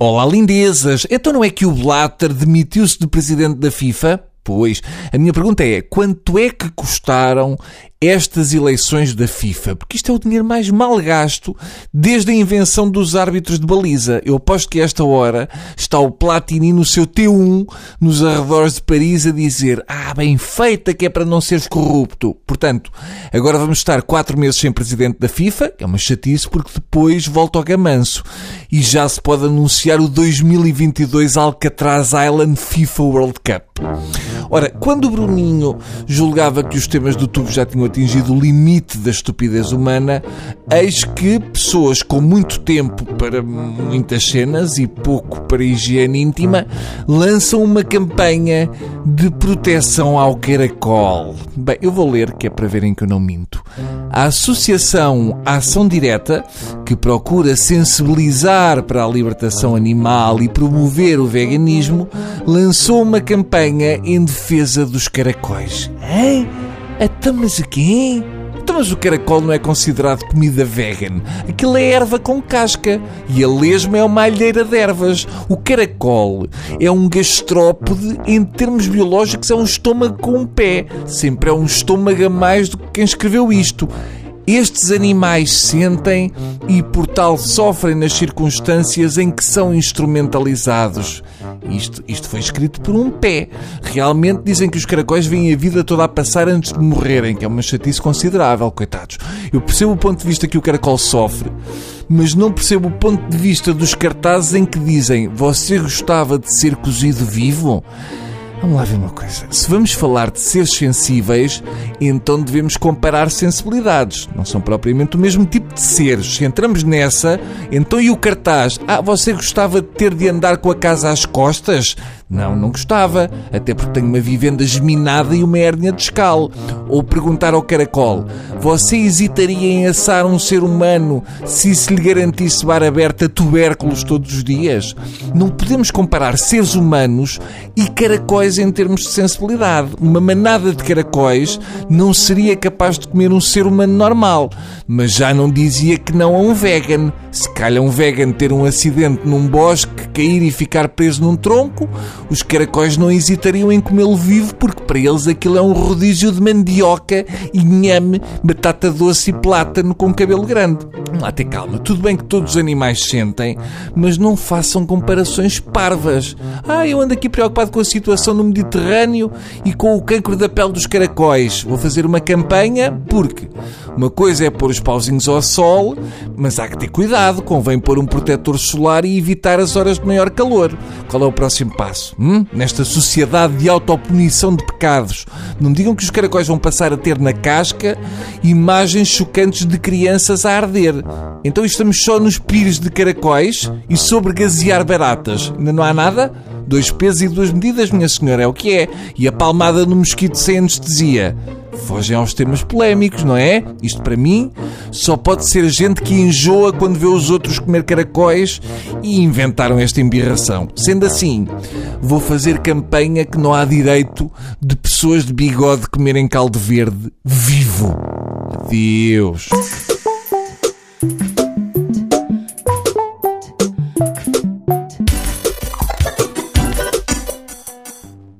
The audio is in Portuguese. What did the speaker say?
Olá, lindezas! Então não é que o Blatter demitiu-se de presidente da FIFA? Pois, a minha pergunta é: quanto é que custaram estas eleições da FIFA? Porque isto é o dinheiro mais mal gasto desde a invenção dos árbitros de baliza. Eu aposto que a esta hora está o Platini no seu T1 nos arredores de Paris a dizer: Ah, bem feita que é para não seres corrupto. Portanto, agora vamos estar quatro meses sem presidente da FIFA, é uma chatice porque depois volta ao gamanço e já se pode anunciar o 2022 Alcatraz Island FIFA World Cup. Ora, quando o Bruninho julgava que os temas do tubo já tinham atingido o limite da estupidez humana, eis que pessoas com muito tempo para muitas cenas e pouco para higiene íntima lançam uma campanha de proteção ao caracol. Bem, eu vou ler que é para verem que eu não minto. A Associação Ação Direta, que procura sensibilizar para a libertação animal e promover o veganismo, lançou uma campanha em defesa dos caracóis. Hein? Até mas quê? Então, mas o caracol não é considerado comida vegan. Aquilo é erva com casca. E a lesma é uma alheira de ervas. O caracol é um gastrópode, em termos biológicos, é um estômago com um pé. Sempre é um estômago a mais do que quem escreveu isto. Estes animais sentem e, por tal, sofrem nas circunstâncias em que são instrumentalizados. Isto, isto foi escrito por um pé. Realmente dizem que os caracóis vêm a vida toda a passar antes de morrerem, que é uma chatice considerável, coitados. Eu percebo o ponto de vista que o caracol sofre, mas não percebo o ponto de vista dos cartazes em que dizem: Você gostava de ser cozido vivo? Vamos lá ver uma coisa. Se vamos falar de seres sensíveis, então devemos comparar sensibilidades. Não são propriamente o mesmo tipo de seres. Se entramos nessa, então e o cartaz? Ah, você gostava de ter de andar com a casa às costas? Não, não gostava, até porque tenho uma vivenda geminada e uma hérnia de escalo. Ou perguntar ao caracol: Você hesitaria em assar um ser humano se se lhe garantisse bar aberta a tubérculos todos os dias? Não podemos comparar seres humanos e caracóis em termos de sensibilidade. Uma manada de caracóis não seria capaz de comer um ser humano normal, mas já não dizia que não a um vegan. Se calhar um vegan ter um acidente num bosque, cair e ficar preso num tronco, os caracóis não hesitariam em comê-lo vivo porque para eles aquilo é um rodízio de mandioca, inhame, batata doce e plátano com cabelo grande. Lá tem calma. Tudo bem que todos os animais sentem, mas não façam comparações parvas. Ah, eu ando aqui preocupado com a situação no Mediterrâneo e com o cancro da pele dos caracóis. Vou fazer uma campanha porque uma coisa é pôr os pauzinhos ao sol, mas há que ter cuidado. Convém pôr um protetor solar e evitar as horas de maior calor. Qual é o próximo passo? Hum? Nesta sociedade de autopunição de pecados. Não digam que os caracóis vão passar a ter na casca imagens chocantes de crianças a arder. Então estamos só nos pires de caracóis e sobre gasear baratas. Ainda não há nada? Dois pesos e duas medidas, minha senhora, é o que é. E a palmada no mosquito sem anestesia. Fogem aos temas polémicos, não é? Isto para mim só pode ser gente que enjoa quando vê os outros comer caracóis e inventaram esta embirração. Sendo assim, vou fazer campanha que não há direito de pessoas de bigode comerem caldo verde vivo. Deus.